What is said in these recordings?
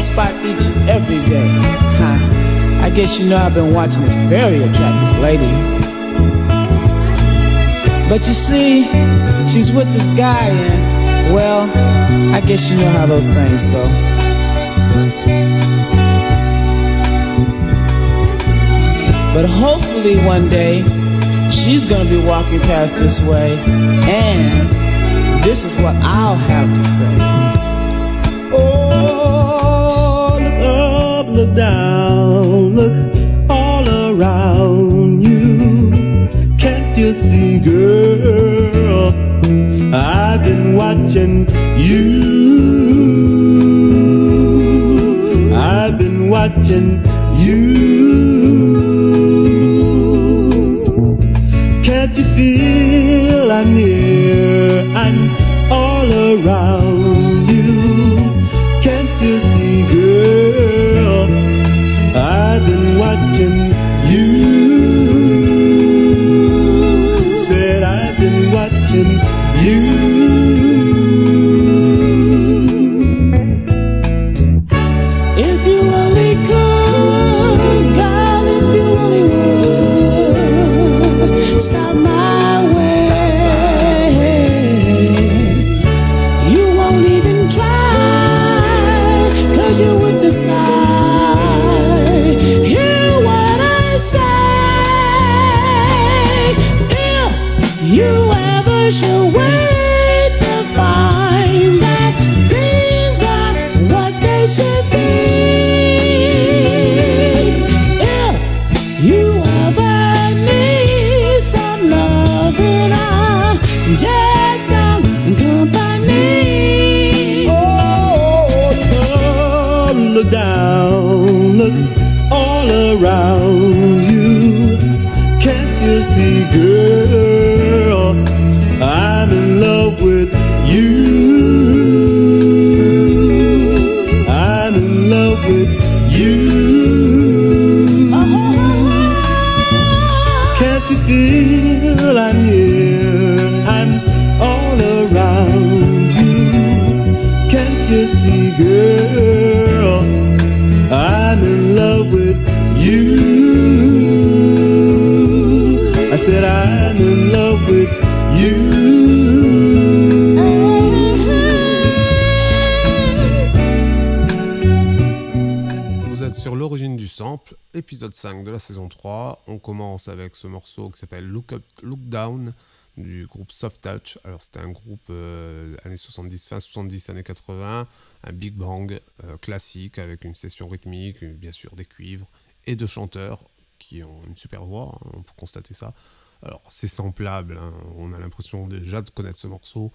spot each and every day. Huh. I guess you know I've been watching this very attractive lady. But you see, she's with this guy, and well, I guess you know how those things go. But hopefully one day, she's gonna be walking past this way, and this is what I'll have to say. Down, look all around you. Can't you see, girl? I've been watching you. I've been watching you. Can't you feel I'm here? Sample, épisode 5 de la saison 3. On commence avec ce morceau qui s'appelle Look Up, Look Down du groupe Soft Touch. Alors c'était un groupe euh, années 70, fin 70, années 80, un big bang euh, classique avec une session rythmique, bien sûr des cuivres et de chanteurs qui ont une super voix, hein, on peut constater ça. Alors c'est samplable, hein, on a l'impression déjà de connaître ce morceau.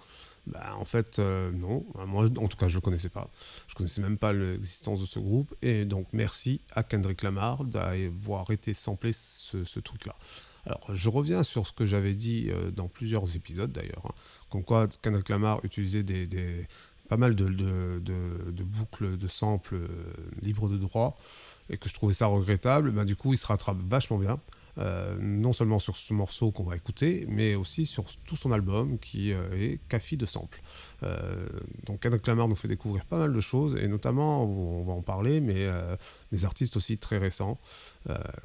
Bah, en fait, euh, non. Moi, en tout cas, je ne connaissais pas. Je ne connaissais même pas l'existence de ce groupe. Et donc, merci à Kendrick Lamar d'avoir été samplé ce, truc-là. Alors, je reviens sur ce que j'avais dit euh, dans plusieurs épisodes d'ailleurs. Hein, comme quoi, Kendrick Lamar utilisait des, pas mal de, boucles de samples euh, libres de droit et que je trouvais ça regrettable. Ben, du coup, il se rattrape vachement bien. Euh, non seulement sur ce morceau qu'on va écouter, mais aussi sur tout son album qui euh, est café de samples. Euh, donc Kendrick Lamar nous fait découvrir pas mal de choses, et notamment, on va en parler, mais des artistes aussi très récents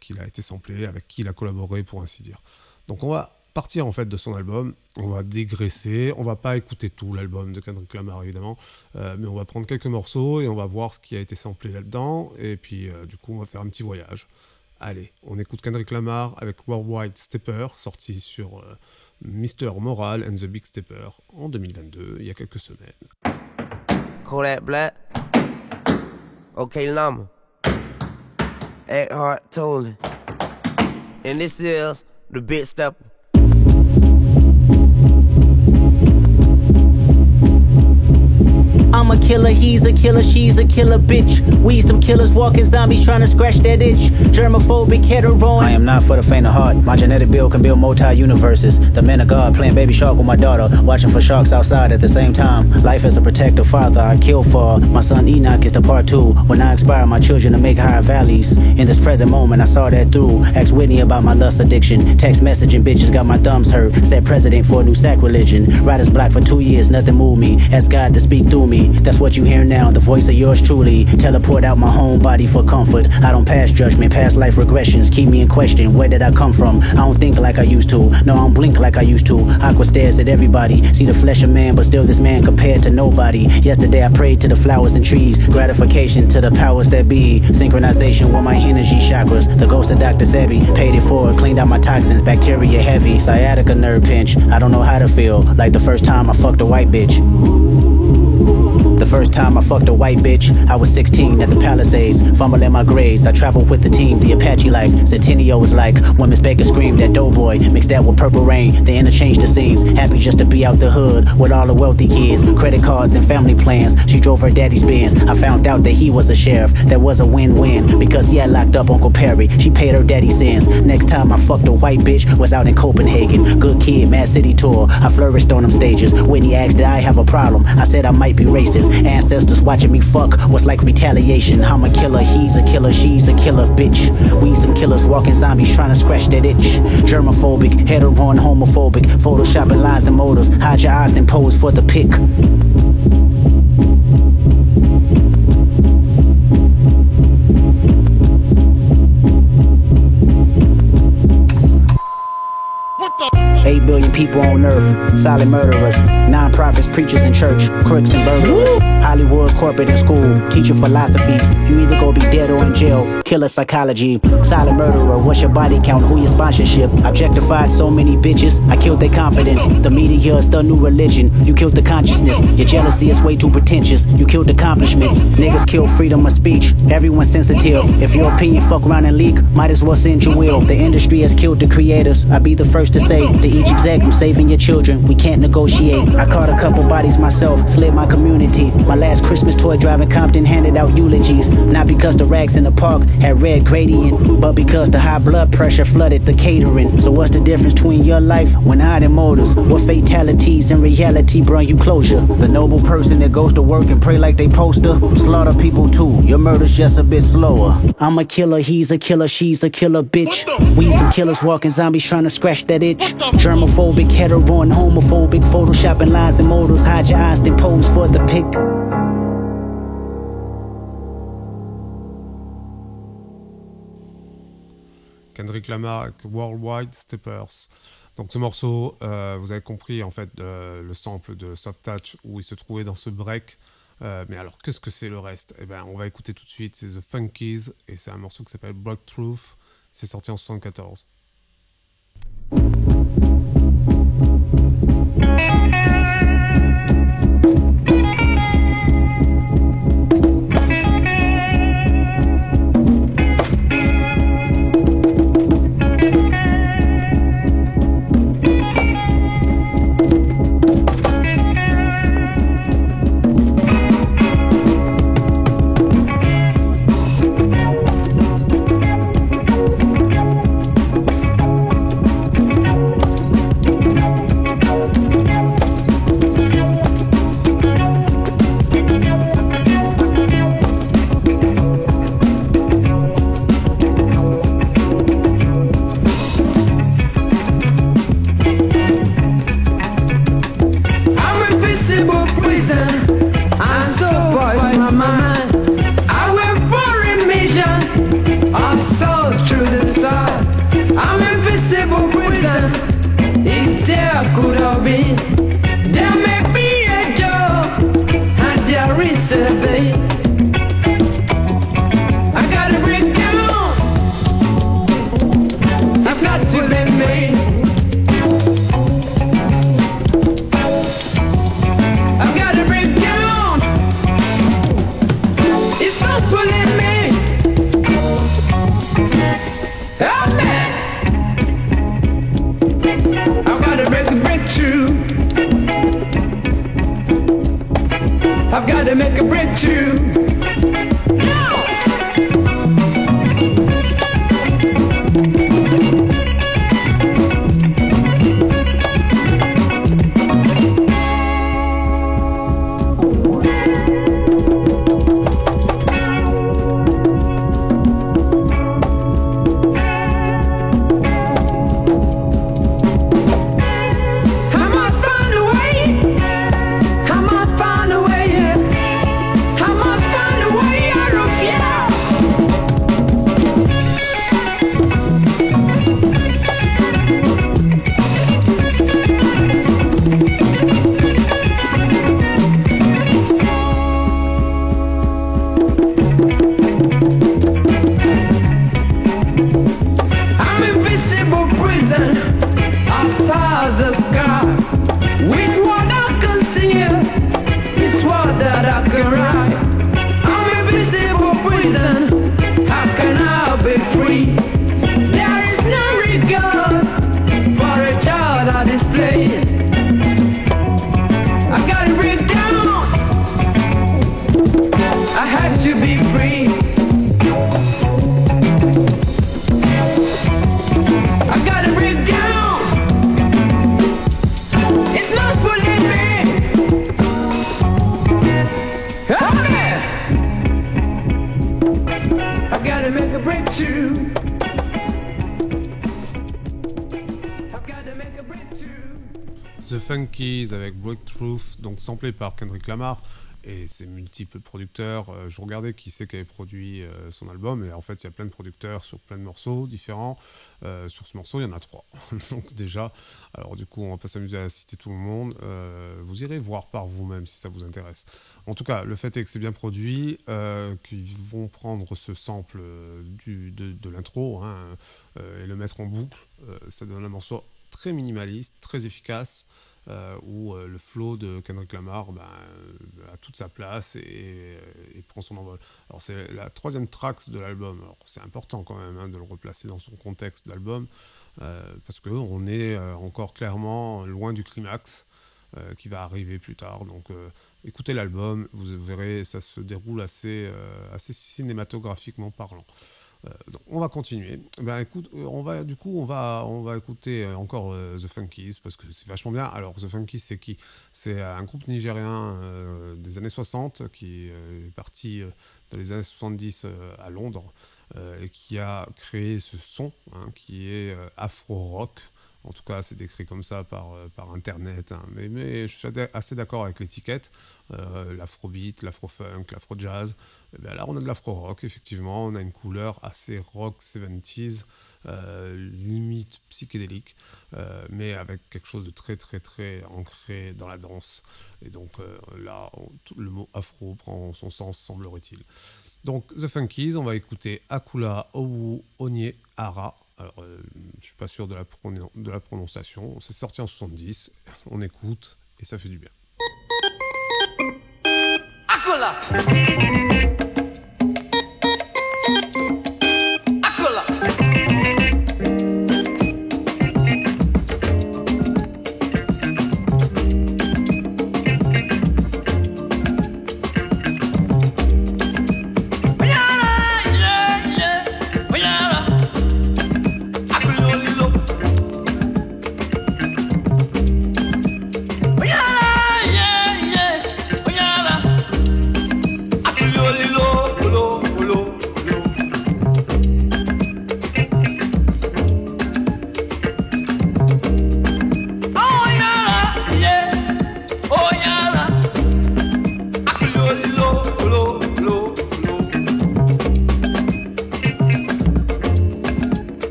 qu'il a été samplé, avec qui il a collaboré pour ainsi dire. Donc on va partir en fait de son album, on va dégraisser, on va pas écouter tout l'album de Kendrick Lamar évidemment, mais on va prendre quelques morceaux et on va voir ce qui a été samplé là-dedans, et puis du coup on va faire un petit voyage. Allez, on écoute Kendrick Lamar avec Worldwide Stepper, sorti sur euh, Mr. Moral and the Big Stepper en 2022, il y a quelques semaines. Kodak Black. Okay. And this is the Big Stepper. I'm a killer he's a killer, she's a killer bitch. We some killers walking zombies trying to scratch that itch. Germophobic, hetero. I am not for the faint of heart. My genetic build can build multi universes. The man of God playing baby shark with my daughter, watching for sharks outside at the same time. Life as a protective father, I kill for. My son Enoch is the part two. When I inspire my children to make higher valleys. In this present moment, I saw that through. Ask Whitney about my lust addiction. Text messaging bitches got my thumbs hurt. Said president for a new sacrilege. Writer's block for two years, nothing moved me. Ask God to speak through me. That's what you hear now, the voice of yours truly. Teleport out my home body for comfort. I don't pass judgment, past life regressions. Keep me in question, where did I come from? I don't think like I used to. No, I don't blink like I used to. Aqua stares at everybody. See the flesh of man, but still this man compared to nobody. Yesterday I prayed to the flowers and trees. Gratification to the powers that be. Synchronization with my energy chakras. The ghost of Dr. Sebi paid it forward, cleaned out my toxins, bacteria heavy. Sciatica nerve pinch. I don't know how to feel. Like the first time I fucked a white bitch. The first time I fucked a white bitch, I was 16 at the Palisades, fumbling my grades. I traveled with the team, the Apache life. Centennial was like when Miss Baker screamed at Doughboy, mixed that with Purple Rain. They interchanged the scenes, happy just to be out the hood with all the wealthy kids, credit cards and family plans. She drove her daddy's Benz. I found out that he was a sheriff. That was a win-win because he had locked up Uncle Perry. She paid her daddy sins. Next time I fucked a white bitch was out in Copenhagen. Good kid, Mad City tour. I flourished on them stages. When he asked, did I have a problem? I said I might be racist. Ancestors watching me fuck was like retaliation. I'm a killer, he's a killer, she's a killer bitch. We some killers walking zombies trying to scratch that itch. Germophobic, hetero and homophobic. Photoshopping lines and motors. Hide your eyes and pose for the pic. Eight billion people on earth, silent murderers, non-profits, preachers in church, crooks and burglars, Hollywood, corporate and school, teaching philosophies. You either go be dead or in jail, killer psychology, silent murderer. What's your body count? Who your sponsorship? Objectified so many bitches, I killed their confidence. The media is the new religion. You killed the consciousness. Your jealousy is way too pretentious. You killed accomplishments. Niggas kill freedom of speech. Everyone's sensitive. If your opinion fuck around and leak, might as well send your will. The industry has killed the creators. I'll be the first to say to each exec, I'm saving your children. We can't negotiate. I caught a couple bodies myself, slid my community. My last Christmas toy driving Compton handed out eulogies. Not because the racks in the park had red gradient, but because the high blood pressure flooded the catering. So what's the difference between your life when I hiding motives? What fatalities in reality bring you closure? The noble person that goes to work and pray like they poster, slaughter people too. Your murder's just a bit slower. I'm a killer, he's a killer, she's a killer bitch. We some killers walking zombies trying to scratch that itch. Germophobic, homophobic, photoshopping lines and. Hide your eyes, for the pic. Kendrick Lamar Worldwide Steppers. Donc ce morceau, euh, vous avez compris en fait euh, le sample de Soft Touch où il se trouvait dans ce break. Euh, mais alors qu'est-ce que c'est le reste? Eh ben on va écouter tout de suite, c'est The Funkies et c'est un morceau qui s'appelle Block Truth. C'est sorti en 74. Thank you. Samplé par Kendrick Lamar et ses multiples producteurs. Euh, je regardais qui c'est qui avait produit euh, son album et en fait il y a plein de producteurs sur plein de morceaux différents. Euh, sur ce morceau il y en a trois. donc déjà, alors du coup on va pas s'amuser à citer tout le monde. Vous irez voir par vous-même si ça vous intéresse. En tout cas, le fait est que c'est bien produit, qu'ils vont prendre ce sample de, l'intro hein, et le mettre en boucle. Ça donne un morceau très minimaliste, très efficace, euh, où euh, le flow de Kendrick Lamar ben, euh, a toute sa place et, prend son envol. Alors c'est la troisième track de l'album. C'est important quand même hein, de le replacer dans son contexte d'album, parce qu'on est encore clairement loin du climax. qui va arriver plus tard. Donc écoutez l'album, vous verrez, ça se déroule assez cinématographiquement parlant. Euh, on va continuer. Ben, écoute, euh, on va, du coup, on va, on va écouter euh, encore The Funkies parce que c'est vachement bien. Alors, The Funkies, c'est qui? C'est un groupe nigérien des années 60 qui est parti dans les années 70 euh, à Londres et qui a créé ce son hein, qui est afro-rock. En tout cas, c'est décrit comme ça par, euh, par Internet. hein. Mais, mais je suis assez d'accord avec l'étiquette. Euh, l'afrobeat, l'afro-funk, l'afro-jazz. Eh là, on a de l'afro-rock, effectivement. On a une couleur assez rock 70s, euh, limite psychédélique, mais avec quelque chose de très, très, très ancré dans la danse. Et donc là, le mot afro prend son sens, semblerait-il. Donc, The Funkies, on va écouter Akula Owu Onye Ara. Alors, euh, je suis pas sûr de la, de la prononciation. C'est sorti en 70. On écoute et ça fait du bien.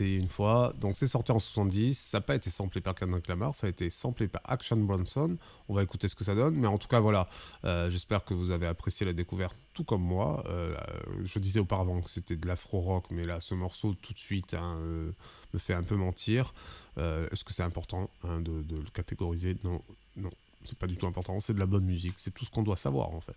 Une fois. Donc c'est sorti en 70. Ça n'a pas été samplé par Kendrick Lamar. Ça a été samplé par Action Bronson. On va écouter ce que ça donne. Mais en tout cas, voilà. Euh, J'espère que vous avez apprécié la découverte tout comme moi. Euh, je disais auparavant que c'était de l'afro-rock. Mais là, ce morceau, tout de suite, hein, euh, me fait un peu mentir. Euh, Est-ce que c'est important hein, de, de le catégoriser? Non, non. C'est pas du tout important. C'est de la bonne musique. C'est tout ce qu'on doit savoir en fait.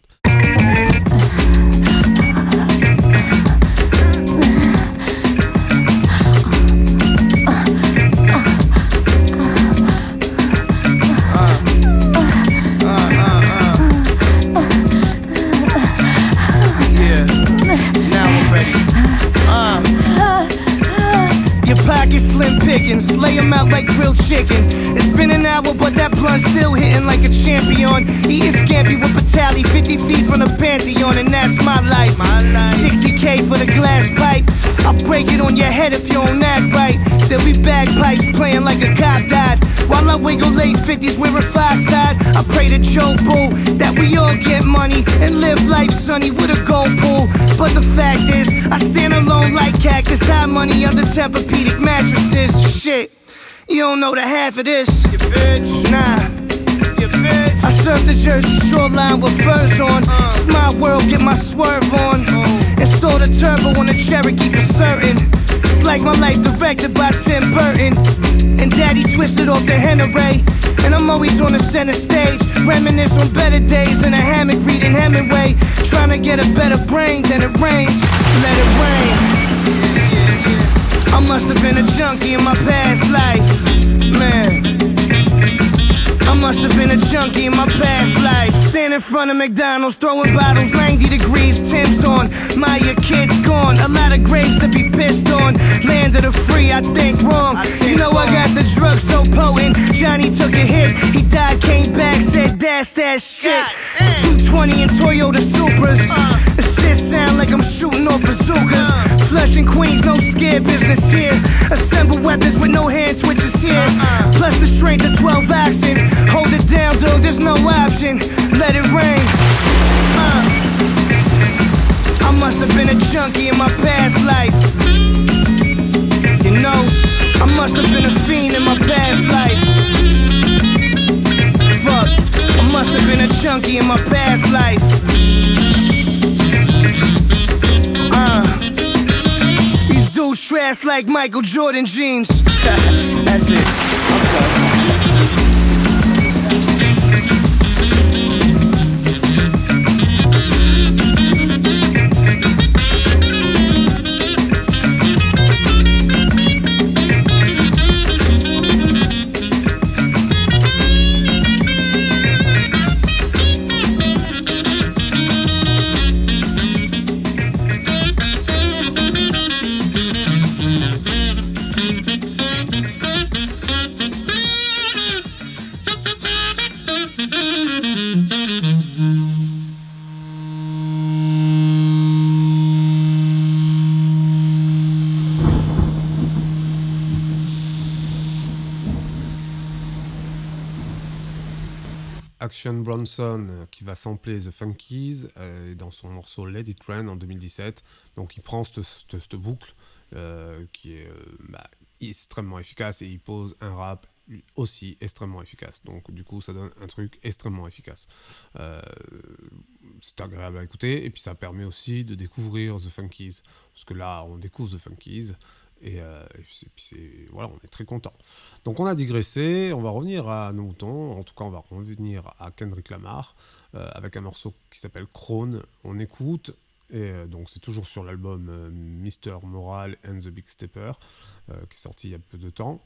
Wiggle late 50s wearing five side, I pray to Joe Bull that we all get money and live life sunny with a gold pool. But the fact is, I stand alone like cactus, high money under Tempur-Pedic mattresses. Shit, you don't know the half of this. You bitch, nah. You bitch. I surf the Jersey shoreline with furs on. Uh. It's my world, get my swerve on. Oh. Install the turbo on the Cherokee for certain. It's like my life directed by Tim Burton. And daddy twisted off the Henneray. And I'm always on the center stage. Reminisce on better days in a hammock reading Hemingway. Trying to get a better brain than it rains. Let it rain. I must have been a junkie in my past life. Man. I must have been a junkie in my past life. Stand in front of McDonald's, throwing bottles 90 degrees, Tim's on. My kid's gone. A lot of graves to be pissed on. Land of the free, I think wrong. you know I got the drug so potent. Johnny took a hit, he died, came back, said that's that shit. 220 and Toyota Supras. The shit sound like I'm shooting off bazookas. Flushing Queens, no scare business here. Assemble weapons with no hand twitches here. Plus the strength of 12 oxen. Hold it down, dude, there's no option. Let it rain. Must have been a junkie in my past life. You know, I must have been a fiend in my past life. Fuck, I must have been a junkie in my past life. Uh, these dudes trash like Michael Jordan jeans. That's it. Okay. Euh, qui va sampler The Funkies euh, dans son morceau Let It Rain en 2017. Donc il prend cette, boucle euh, qui est bah, extrêmement efficace et il pose un rap aussi extrêmement efficace. Donc du coup ça donne un truc extrêmement efficace. C'est agréable à écouter et puis ça permet aussi de découvrir The Funkies. Parce que là on découvre The Funkies et, euh, et puis voilà, on est très content. Donc on a digressé, on va revenir à nos moutons, en tout cas on va revenir à Kendrick Lamar euh, avec un morceau qui s'appelle Crone. On écoute, et euh, donc c'est toujours sur l'album Mr. Moral and the Big Stepper qui est sorti il y a peu de temps.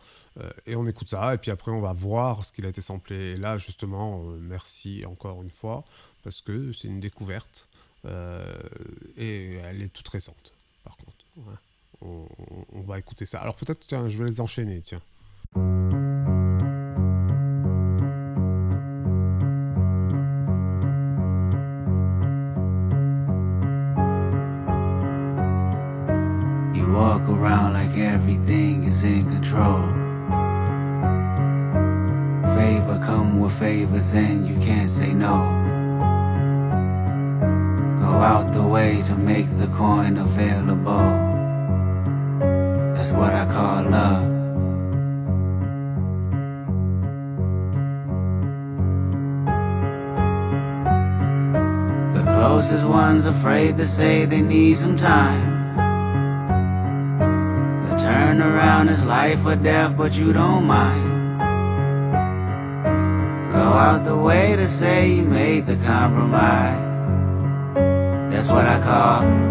Et on écoute ça, et puis après on va voir ce qu'il a été samplé. Et là justement, merci encore une fois, parce que c'est une découverte et elle est toute récente par contre. On, va écouter ça. Alors peut-être, tiens, je vais les enchaîner, tiens. You walk around like everything is in control. Favor come with favors and you can't say no. Go out the way to make the coin available. That's what I call love. The closest ones afraid to say they need some time. The turnaround is life or death, but you don't mind. Go out the way to say you made the compromise. That's what I call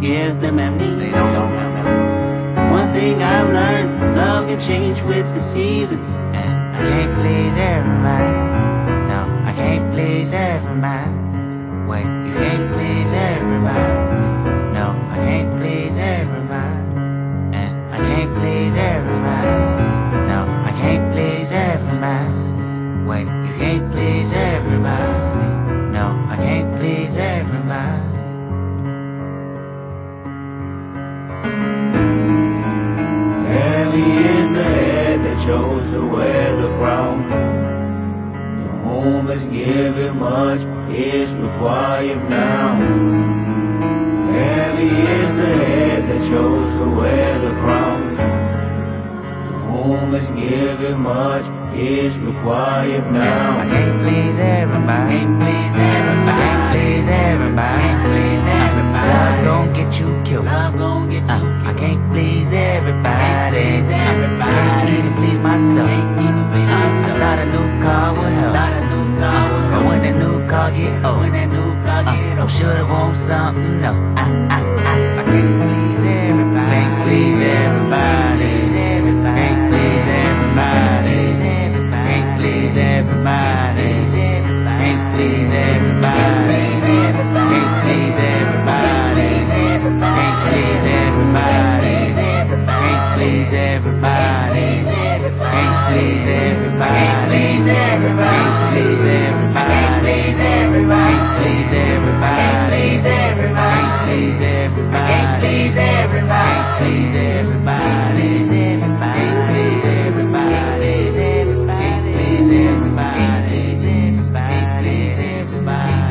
gives them amnesia. One thing I've learned, love can change with the seasons. And I can't please everybody. No, I can't please everybody. Wait, you can't please everybody. No, I can't please everybody. And I can't please everybody. No, I can't please everybody. Wait, you can't please everybody. No, I can't please everybody. Chose to wear the crown. To whom is given much is required now. Heavy is the head that chose to wear the crown. To whom is given much is required now. I can't please everybody. Can't please everybody. Can't please everybody. Can't please everybody. Love gon' get you killed. Love gon' get you uh, killed. I can't please everybody. Can't please everybody. Can't even please myself. Can't even please uh, myself. I thought a new car would help. Thought a new car uh, would help. But when that new car get old, when that new car get old, shoulda want something else. I, I, I, I can't please everybody. Can't please everybody. Can't please everybody. Please everybody. Can't please everybody. Can't please everybody. Can't please everybody. Can't please everybody. Can't please everybody. Can't please everybody. Can't please everybody. Can't please everybody. Can't please everybody. Can't please everybody. Can't please everybody. Can't please everybody. Can't please everybody pleasing, keep pleasing, keep pleasing, keep pleasing, keep pleasing,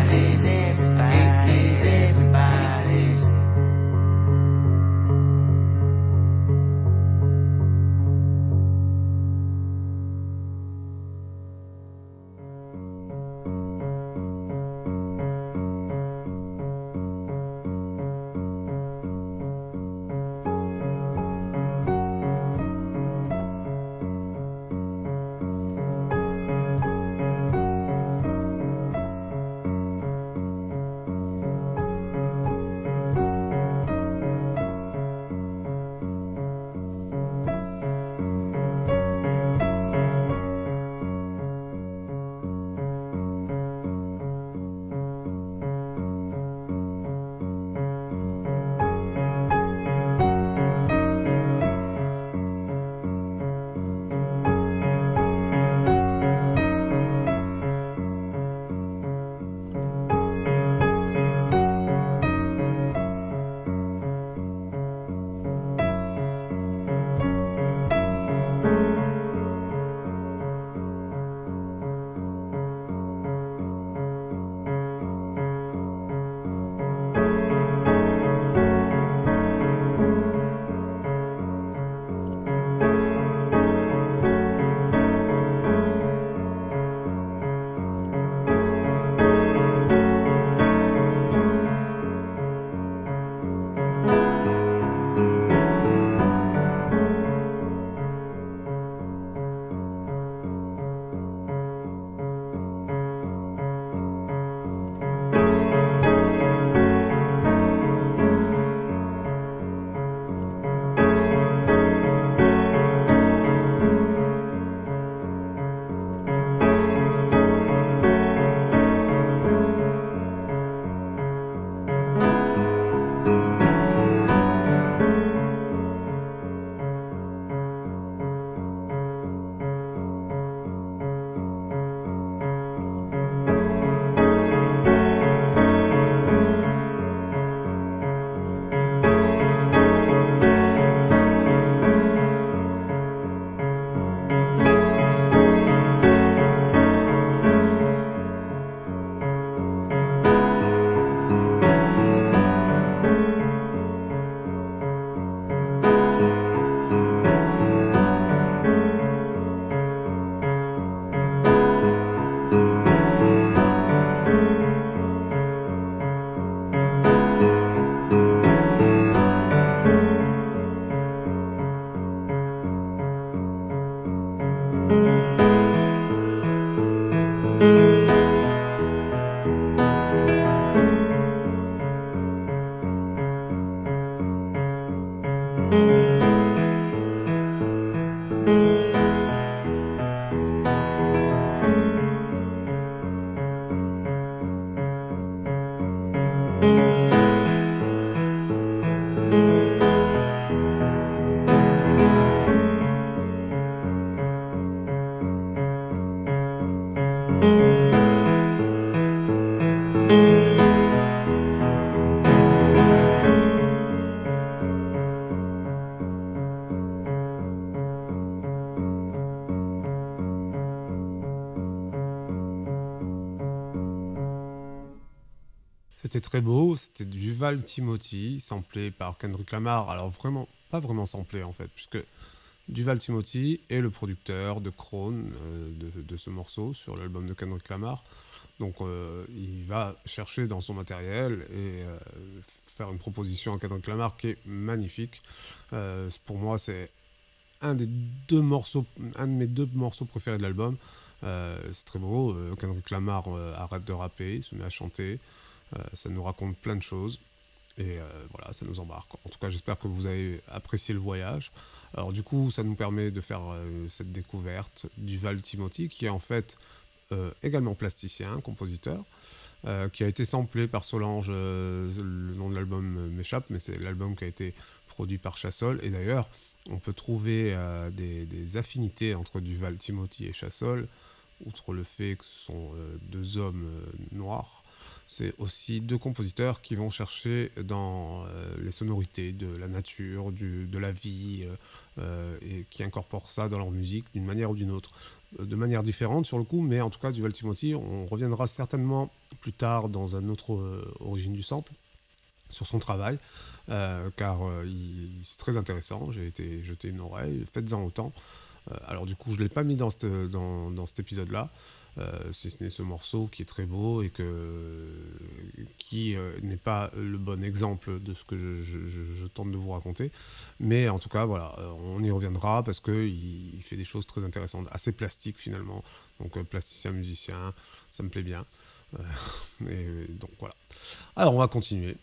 C'était très beau, c'était du Val Timothy, samplé par Kendrick Lamar. Alors vraiment, pas vraiment samplé en fait, puisque Duval Timothy est le producteur de Krone, euh, de, ce morceau sur l'album de Kendrick Lamar. Donc euh, il va chercher dans son matériel et euh, faire une proposition à Kendrick Lamar qui est magnifique. Pour moi, c'est un des deux morceaux, un de mes deux morceaux préférés de l'album. C'est très beau. Kendrick Lamar arrête de rapper, se met à chanter. Euh, ça nous raconte plein de choses. Et euh, voilà, ça nous embarque. En tout cas, j'espère que vous avez apprécié le voyage. Alors du coup, ça nous permet de faire euh, cette découverte du Val Timothy, qui est en fait également plasticien, compositeur, qui a été samplé par Solange. le nom de l'album m'échappe, mais c'est l'album qui a été produit par Chassol. Et d'ailleurs, on peut trouver des, des affinités entre Duval, Timothy et Chassol, outre le fait que ce sont deux hommes noirs. C'est aussi deux compositeurs qui vont chercher dans euh, les sonorités de la nature, du- de la vie, euh, euh, et qui incorporent ça dans leur musique d'une manière ou d'une autre. De manière différente sur le coup, mais en tout cas, Duval Timothy, on reviendra certainement plus tard dans un autre origine du sample sur son travail, car c'est très intéressant. J'ai été jeter une oreille, faites-en autant. Alors du coup, je ne l'ai pas mis dans, cet épisode-là, si ce n'est ce morceau qui est très beau et qui euh, n'est pas le bon exemple de ce que je, tente de vous raconter. Mais en tout cas, voilà, euh, on y reviendra parce qu'il il fait des choses très intéressantes, assez plastiques finalement. Donc euh, plasticien, musicien, ça me plaît bien. Euh, donc voilà. Alors on va continuer.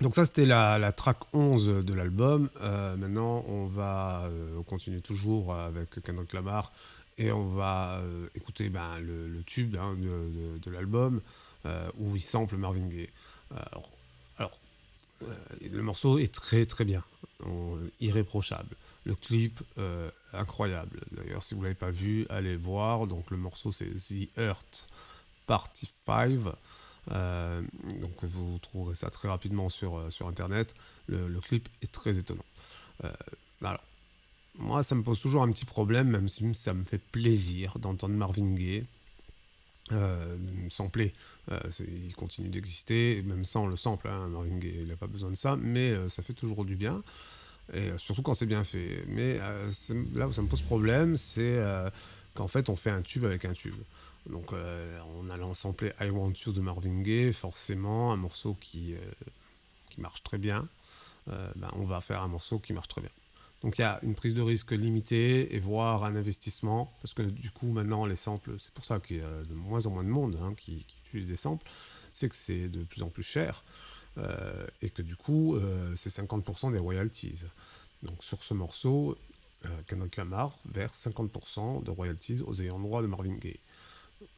Donc ça c'était la, track 11 de l'album. Euh, maintenant on va euh, continuer toujours avec Kendrick Lamar et on va euh, écouter ben, le, tube hein, de, de- l'album euh, où il sample Marvin Gaye. Alors, euh, le morceau est très très bien, irréprochable. Le clip incroyable. D'ailleurs si vous l'avez pas vu, allez voir. Donc le morceau c'est The Earth Party 5. Euh, donc vous trouverez ça très rapidement sur, sur internet. Le, clip est très étonnant. Euh, moi, ça me pose toujours un petit problème, même si ça me fait plaisir d'entendre Marvin Gaye euh, sampler. Euh, il continue d'exister, même sans le sample. hein, Marvin Gaye, il n'a pas besoin de ça, mais euh, ça fait toujours du bien. Surtout quand c'est bien fait. Mais là où ça me pose problème, c'est qu'en fait, on fait un tube avec un tube. Donc, en allant sampler I Want You de Marvin Gaye, forcément, un morceau qui, marche très bien, ben, on va faire un morceau qui marche très bien. Donc, il y a une prise de risque limitée et voire un investissement, parce que du coup, maintenant, les samples, c'est pour ça qu'il y a de moins en moins de monde hein, qui, utilise des samples, c'est que c'est de plus en plus cher euh, et que du coup, euh, c'est 50% des royalties. Donc, sur ce morceau, euh, Kendrick Lamar verse 50% de royalties aux ayants droit de Marvin Gaye.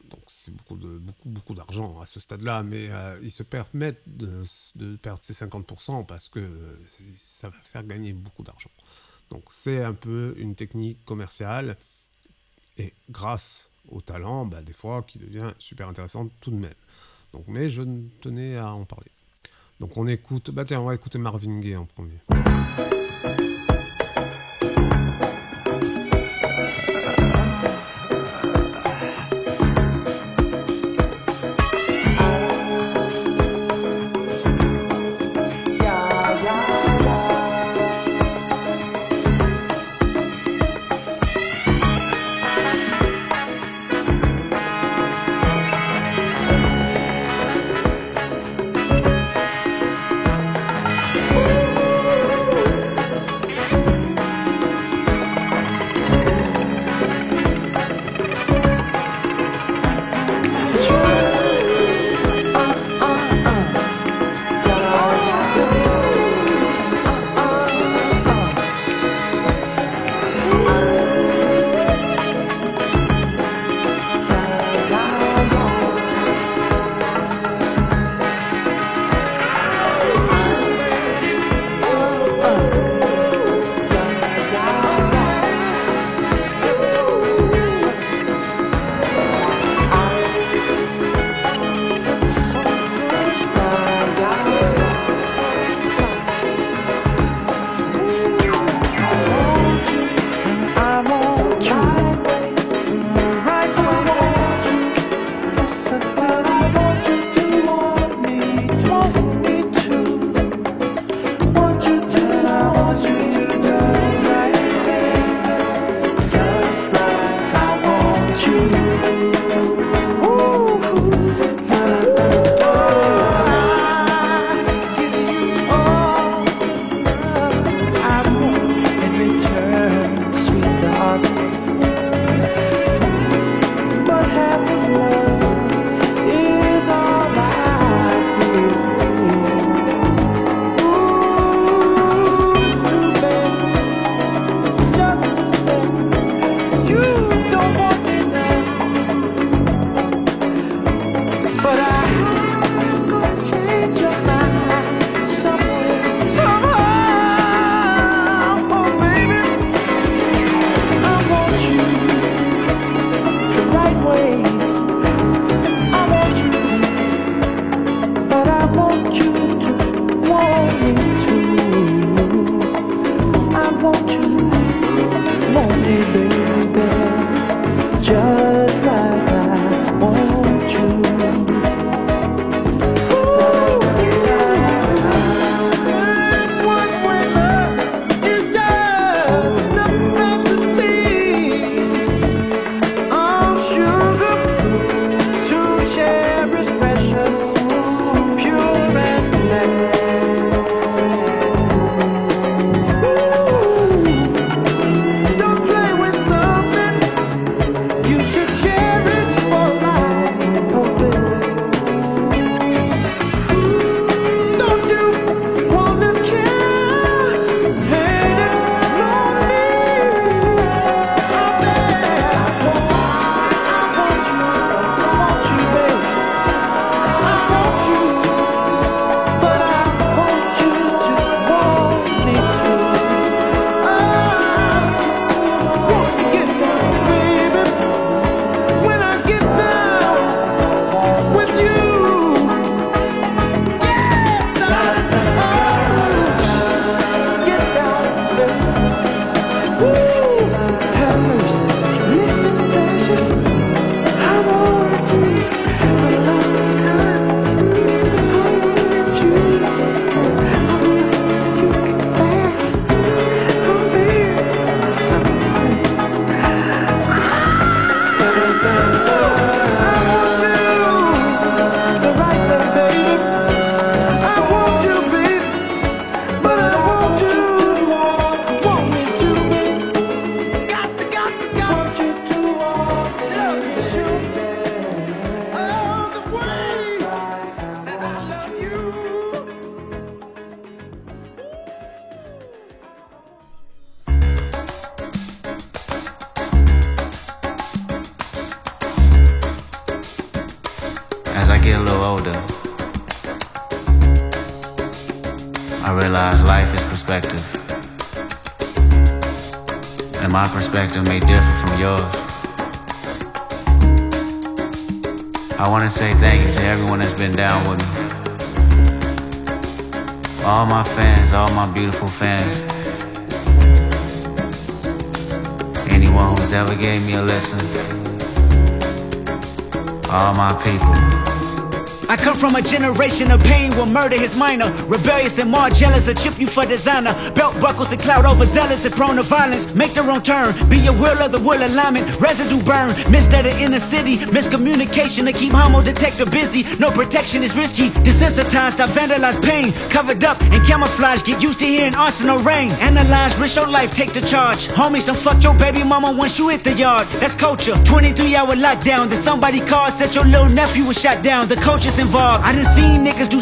Donc c'est beaucoup beaucoup beaucoup d'argent à ce stade-là, mais euh, ils se permettent de, perdre ces 50% parce que ça va faire gagner beaucoup d'argent. Donc c'est un peu une technique commerciale et grâce au talent, bah, des fois qui devient super intéressante tout de même. Donc mais je tenais à en parler. Donc on écoute, bah tiens on va écouter Marvin Gaye en premier. Generation of pain where murder his minor. Rebellious and more jealous, a chip you for designer. Belt buckles and cloud overzealous and prone to violence. Make their own turn, be your will of the will alignment. Residue burn, missed at the inner city. Miscommunication to keep homo detector busy. No protection is risky. Desensitized, I vandalize pain. Covered up and camouflage, get used to hearing arsenal rain. Analyze, risk your life, take the charge. Homies don't fuck your baby mama once you hit the yard. That's culture. 23 hour lockdown. Then somebody called, said your little nephew was shot down. The coach is involved. I done seen niggas do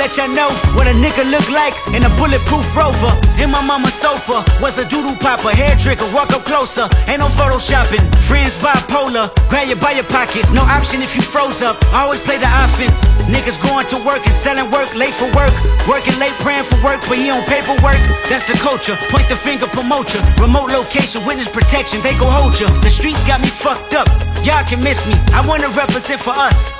Let y'all know what a nigga look like In a bulletproof rover. In my mama's sofa Was a doodle popper Hair trigger, walk up closer. Ain't no photoshopping Friends bipolar. Grab you by your pockets No option if you froze up. I always play the offense. Niggas going to work and selling work Late for work. Working late praying for work But he on paperwork. That's the culture. Point the finger, promote ya. Remote location, witness protection They go hold ya. The streets got me fucked up. Y'all can miss me. I wanna represent for us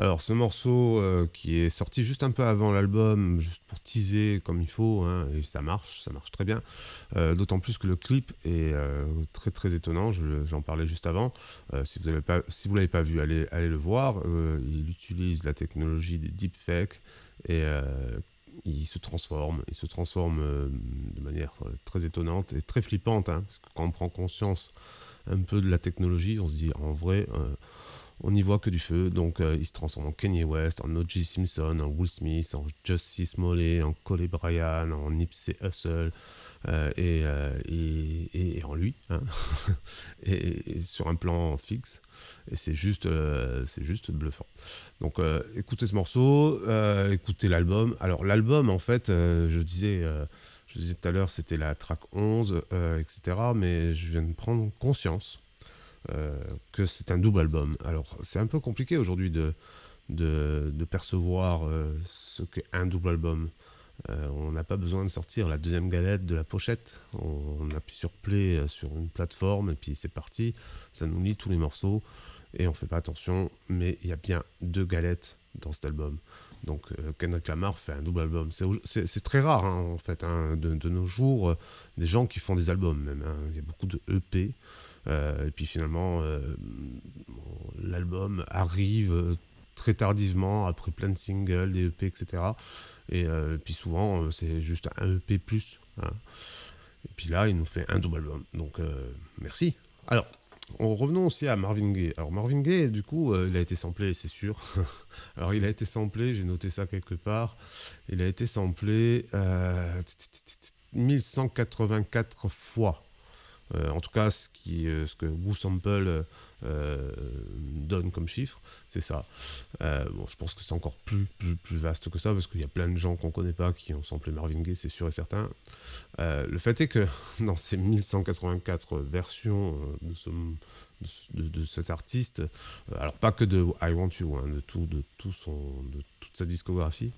Alors ce morceau euh, qui est sorti juste un peu avant l'album, juste pour teaser comme il faut, hein, et ça marche, ça marche très bien. Euh, D'autant plus que le clip est euh, très très étonnant, je- j'en parlais juste avant. Si vous ne l'avez pas vu, allez, allez le voir. Il utilise la technologie des deepfakes et il se transforme, il se transforme de manière très étonnante et très flippante, hein, parce quand on prend conscience un peu de la technologie, on se dit en vrai, on n'y voit que du feu. Donc euh, il se transforme en Kanye West, en O.J. Simpson, en Will Smith, en Justice Smollett, en Cole Bryan, en Nipsey Hussle. euh, et, euh, et- en lui, hein. et, sur un plan fixe, et c'est juste, c'est juste bluffant. Donc écoutez ce morceau, écoutez l'album. Alors l'album, en fait, je disais, je disais tout à l'heure, c'était la track 11, euh, etc. Mais je viens de prendre conscience que c'est un double album. Alors c'est un peu compliqué aujourd'hui de, de, percevoir euh, ce qu'est un double album. Euh, on n'a pas besoin de sortir la deuxième galette de la pochette. On, on appuie sur play euh, sur une plateforme et puis c'est parti. Ça nous lit tous les morceaux et on fait pas attention. Mais il y a bien deux galettes dans cet album. Donc euh, Kendrick Lamar fait un double album. C'est très rare hein, en fait hein, de, de nos jours, euh, des gens qui font des albums même. hein. Il y a beaucoup de EP. Euh, et puis finalement, euh, l'album arrive euh, très tardivement, après plein de singles, des EP, etc. Et puis souvent, c'est juste un EP plus. hein. Et puis là, il nous fait un double album. Donc merci. Alors, on- revenons aussi à Marvin Gaye. Alors Marvin Gaye, du coup, il a été samplé, c'est sûr. Alors il a été samplé, j'ai noté ça quelque part. Il a été samplé euh, 1184 fois. Euh, en tout cas, ce, qui, euh, ce que WooSample euh, euh, donne comme chiffre, c'est ça. Bon, je pense que c'est encore plus, plus, plus vaste que ça, parce qu'il y a plein de gens qu'on connaît pas qui ont samplé Marvin Gaye, c'est sûr et certain. Le fait est que dans ces 1184 versions de, ce- de ce- de- de cet artiste, alors pas que de I Want You, hein, de, tout, de, tout son, de toute sa discographie,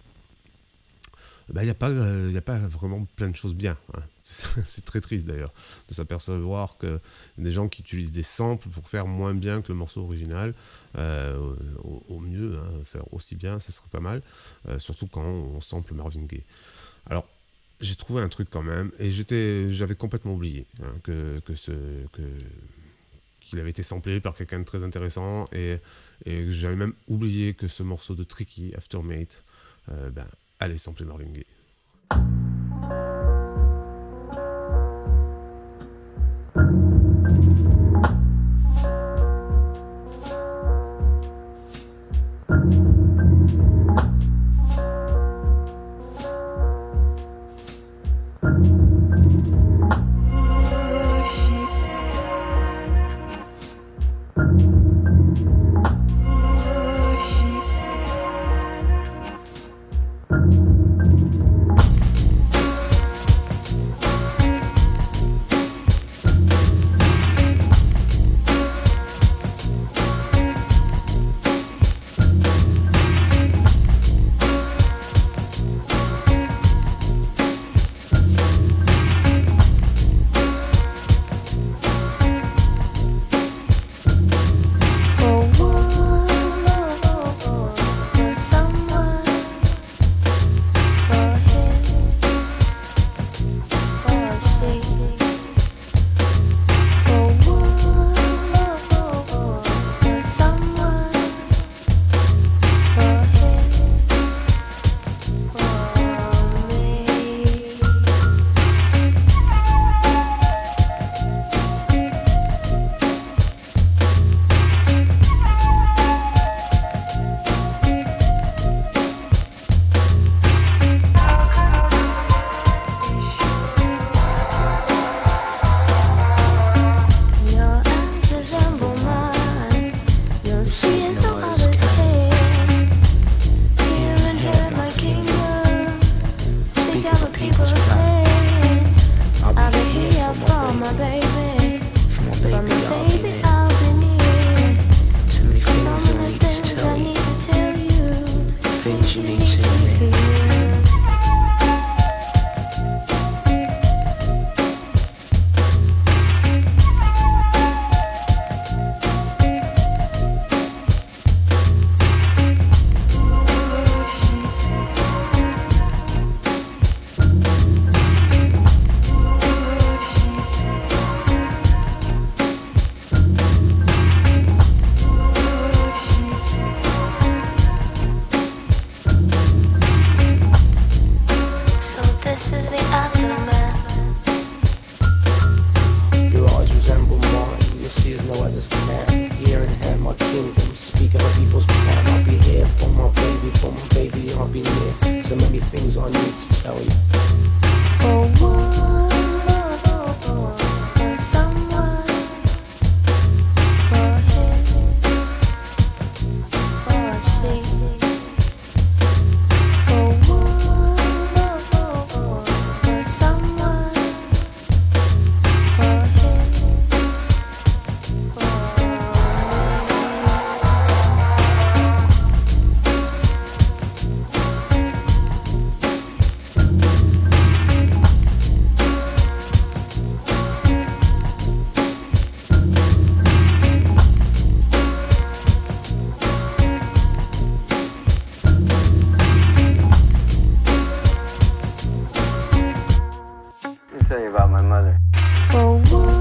il n'y a, pas, euh, a pas vraiment plein de choses bien. hein. C'est très triste d'ailleurs de s'apercevoir a des gens qui utilisent des samples pour faire moins bien que le morceau original. Euh, au, mieux, hein, faire aussi bien, ça serait pas mal. Euh, surtout quand on sample Marvin Gaye. Alors, j'ai trouvé un truc quand même, et j'avais complètement oublié hein, que, que ce, que, qu'il avait été samplé par quelqu'un de très intéressant, et, j'avais même oublié que ce morceau de Tricky, Aftermate, ben, Allez, sans plus tell you about my mother. For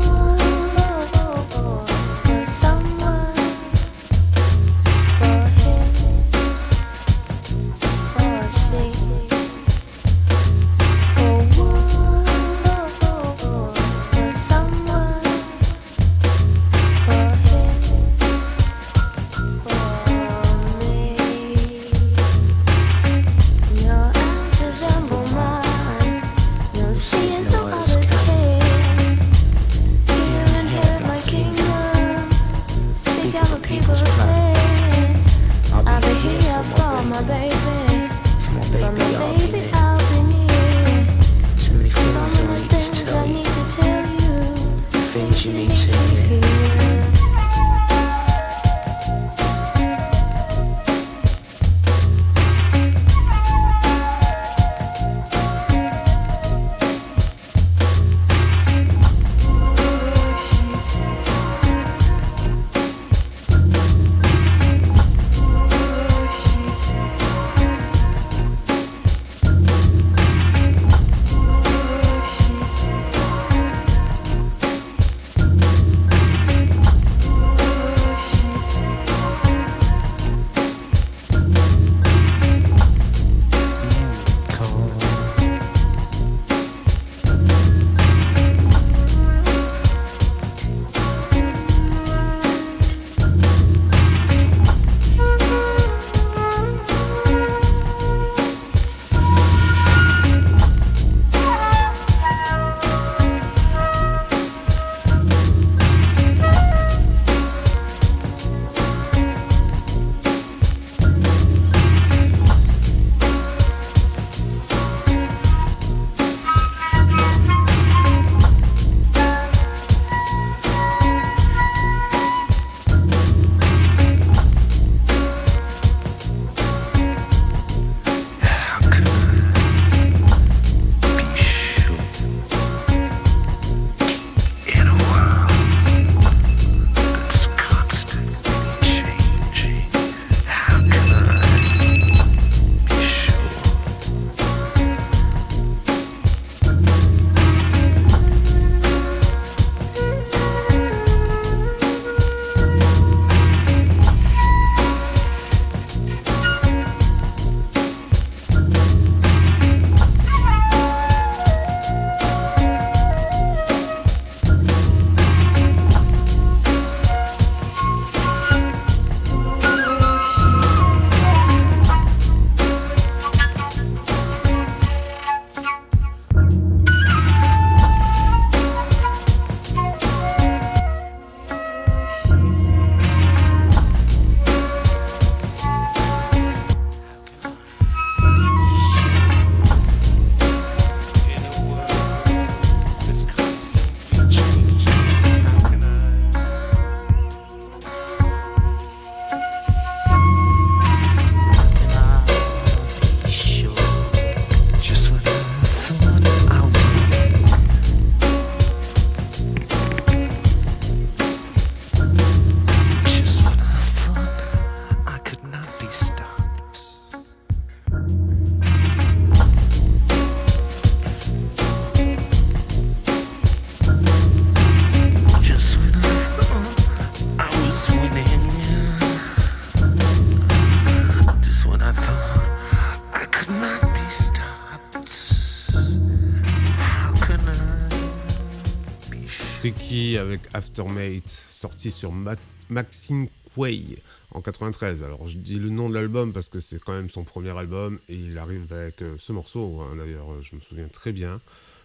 avec Aftermate, sorti sur Ma- Maxine Way en 93. Alors je dis le nom de l'album parce que c'est quand même son premier album et il arrive avec euh, ce morceau. hein. D'ailleurs, je me souviens très bien.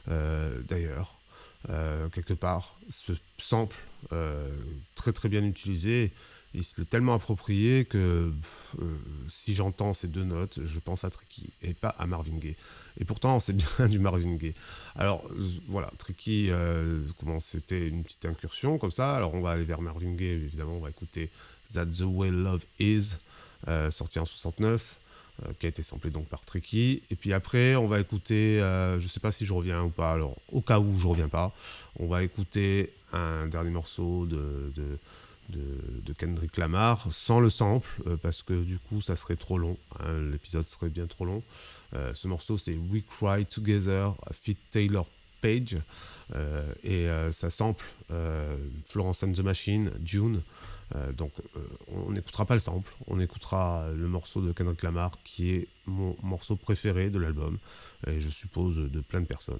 euh, D'ailleurs, euh, quelque part, ce sample très très bien utilisé. Il se l'est tellement approprié que euh, si j'entends ces deux notes, je pense à Tricky et pas à Marvin Gaye. Et pourtant, c'est bien du Marvin Gaye. Alors euh, voilà, Tricky, euh, comment c'était une petite incursion comme ça. Alors on va aller vers Marvin Gaye, évidemment, on va écouter That's the Way Love Is, sorti en 69, euh, qui a été samplé donc par Tricky. Et puis après, on va écouter, je sais pas si je reviens ou pas, alors au cas où je reviens pas, on va écouter un dernier morceau de, de- Kendrick Lamar sans le sample, euh, parce que du coup ça serait trop long, hein, l'épisode serait bien trop long. Euh, ce morceau c'est We Cry Together, fit Taylor Page, euh, et ça sample Florence and the Machine, June. Donc on n'écoutera pas le sample, on écoutera le morceau de Kendrick Lamar qui est mon morceau préféré de l'album, et je suppose de plein de personnes.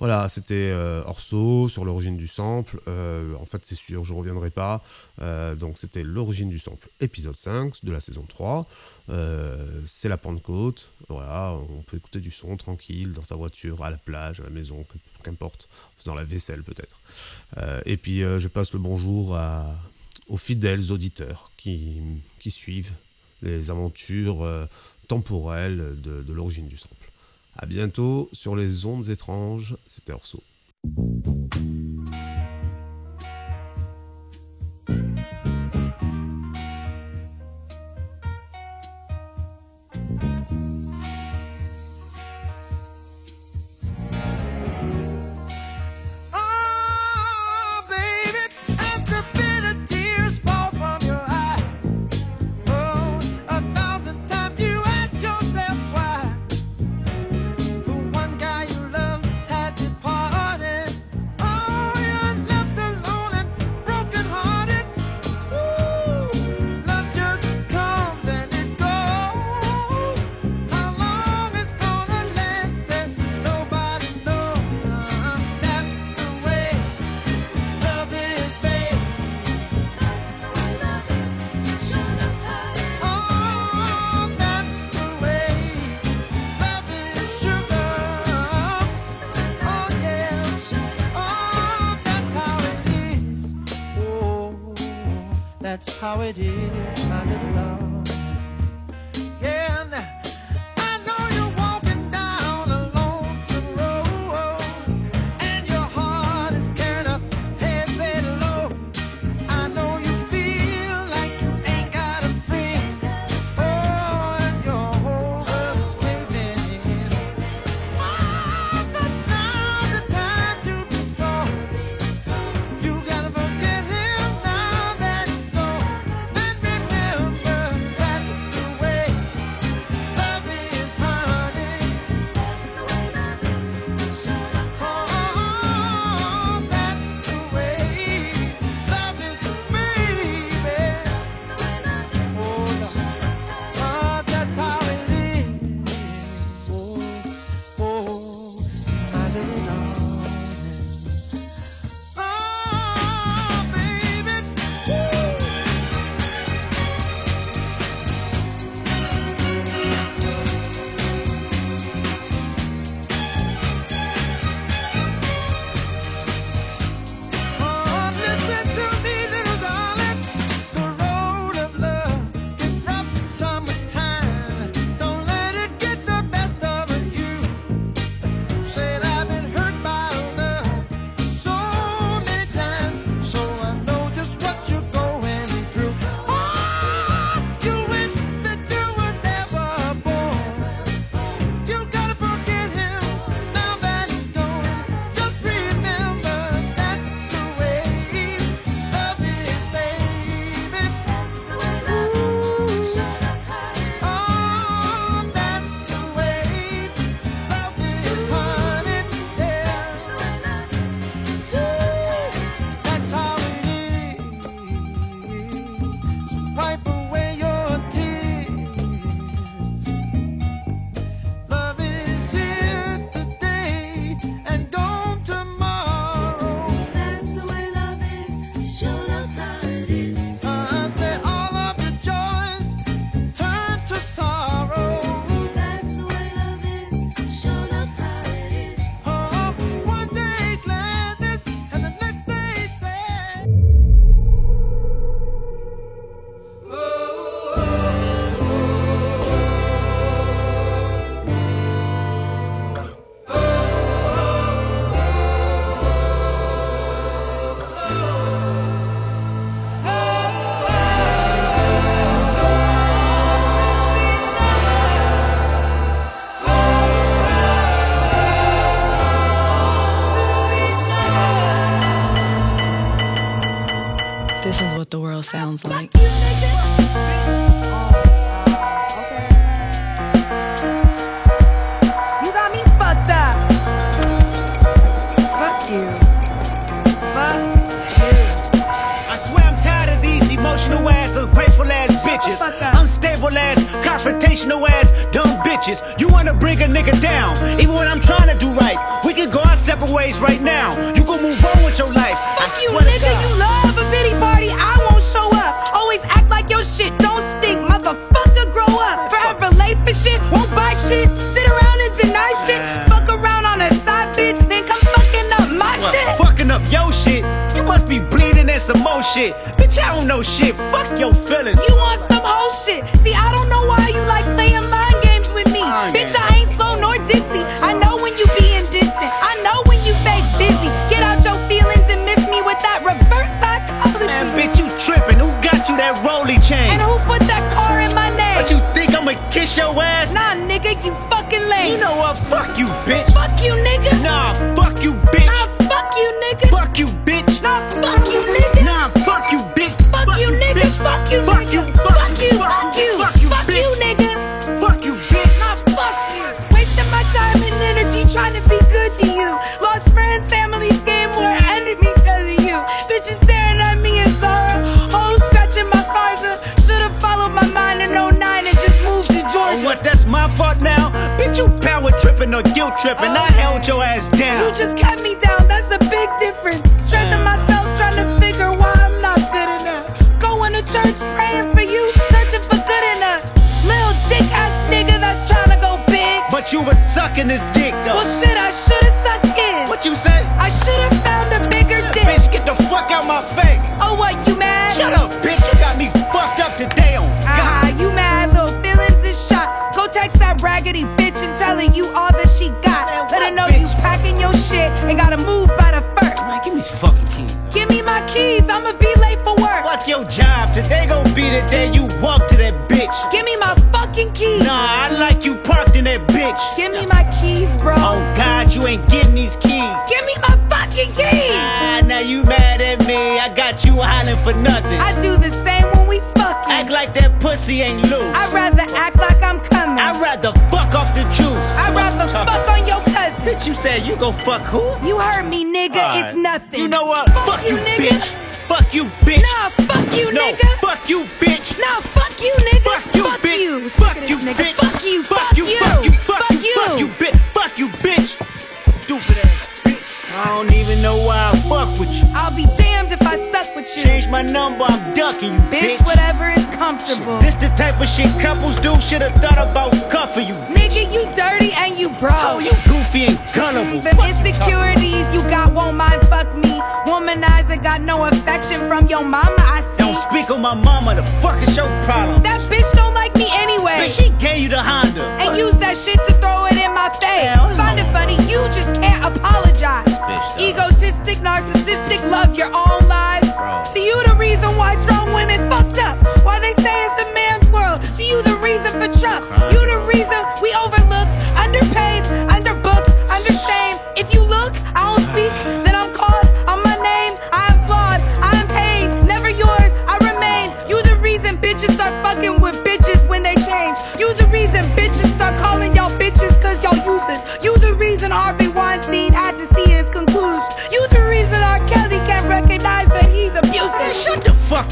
Voilà, c'était euh, Orso sur l'origine du sample. Euh, en fait, c'est sûr, je ne reviendrai pas. Euh, donc, c'était l'origine du sample, épisode 5 de la saison 3. Euh, c'est la Pentecôte. Voilà, on peut écouter du son tranquille dans sa voiture, à la plage, à la maison, qu'importe, en faisant la vaisselle peut-être. Et puis, je passe le bonjour aux fidèles auditeurs qui, suivent les aventures temporelles de l'origine du sample. À bientôt sur les ondes étranges. C'était Orso. How it is, my little love. Of these emotional ass, ungrateful ass bitches. Unstable ass, confrontational ass, dumb bitches. You wanna bring a nigga down, even when I'm trying to do right. We can go our separate ways right now. You can move on shit. Bitch, I don't know shit. Fuck your feelings. You want some whole shit. See, I don't know why you like playing mind games with me. Mind Bitch, games. I ain't slow nor dizzy. I know when you being distant. I know when you fake busy. Get out your feelings and miss me with that reverse psychology. Man, bitch, you tripping. Who got you that rolly chain? And who put that car in my name? But you think I'ma kiss your ass? Nah, nigga, you fucking lame. You know what? Fuck you, tripping or. I held your ass down. You just kept me down, that's a big difference. Stressing mm. myself, trying to figure why I'm not good enough. Going to church, praying for you, searching for good in us. Lil dick ass nigga that's trying to go big. But you was sucking this dick, though. Well, shit, I should've the day you walk to that bitch. Give me my fucking keys. Nah, I like you parked in that bitch. Give me my keys, bro. Oh God, you ain't getting these keys. Give me my fucking keys. Ah, now you mad at me. I got you hollering for nothing. I do the same when we fucking. Act like that pussy ain't loose. I'd rather act like I'm coming. I'd rather fuck off the juice. I'd rather fuck on your cousin. Bitch, you said you gon' fuck who? You heard me, nigga. Alright. It's nothing. You know what? Fuck, Fuck you, you, nigga. bitch. Fuck you, bitch. Nah, fuck you, no, nigga. fuck you, bitch. Nah, fuck you, nigga. Fuck you, bitch. you. Fuck you, nigga. bitch. Fuck you. Fuck you, fuck you, fuck you, fuck you, bitch. Fuck you, bitch. Stupid ass bitch. I don't even know why I fuck with you. I'll be damned if I stuck with you. Change my number, I'm ducking you, Bitch, bitch. whatever is comfortable. This the type of shit couples do. Should've thought about cuffing you. Nigga, you dirty and you broke. Oh, you goofy and gullible. Mm, Them insecurities you got won't mind fuck me. Womanizer got no affection from your mama, I see. Don't speak on my mama. The fuck is your problem? That bitch don't like me anyway. Bitch, she gave you the Honda. and use that shit to throw it in my face. Hell no. Find it funny, you just can't apologize. Bitch. Egotistic, narcissistic, love your own lives. Bro. See you the reason why strong women fucked up. Why they say it's a man's world. See you the reason for Trump. You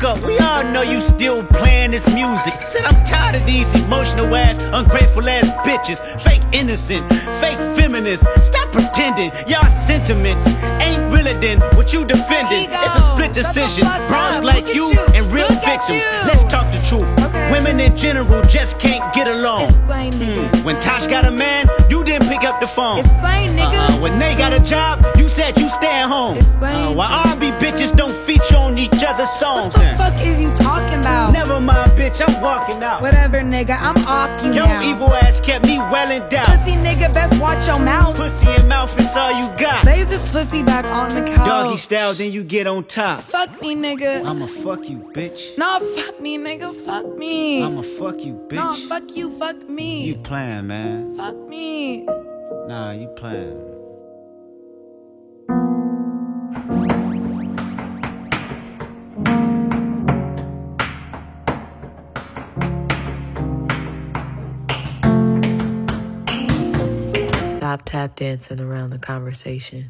up. We all know you still playing this music. Said I'm tired of these emotional ass, ungrateful ass bitches. Fake innocent, fake feminists. Stop pretending. Y'all sentiments ain't realer than what you defending. It's a split decision. Bronze like you, you. and real Look victims. Let's talk the truth. Women in general just can't get along. Explain, nigga. When Tosh got a man, you didn't pick up the phone. Explain, nigga. Uh-uh. When they got a job, you said you stay at home. Explain. Uh, why R&B bitches don't feature on each other's songs. What the fuck is you talking about? Never mind, bitch, I'm walking out. Whatever, nigga. I'm off you Your now. evil ass kept me well endowed. Pussy nigga, best watch your mouth. Pussy and mouth is all you got. Lay this pussy back on the couch. Doggy style, then you get on top. Fuck me, nigga. I'ma fuck you, bitch. Nah, fuck me, nigga. Fuck me. I'ma fuck you, bitch. Nah, fuck you. Fuck me. You playing, man. Fuck me. Nah, you playing. Stop tap dancing around the conversation.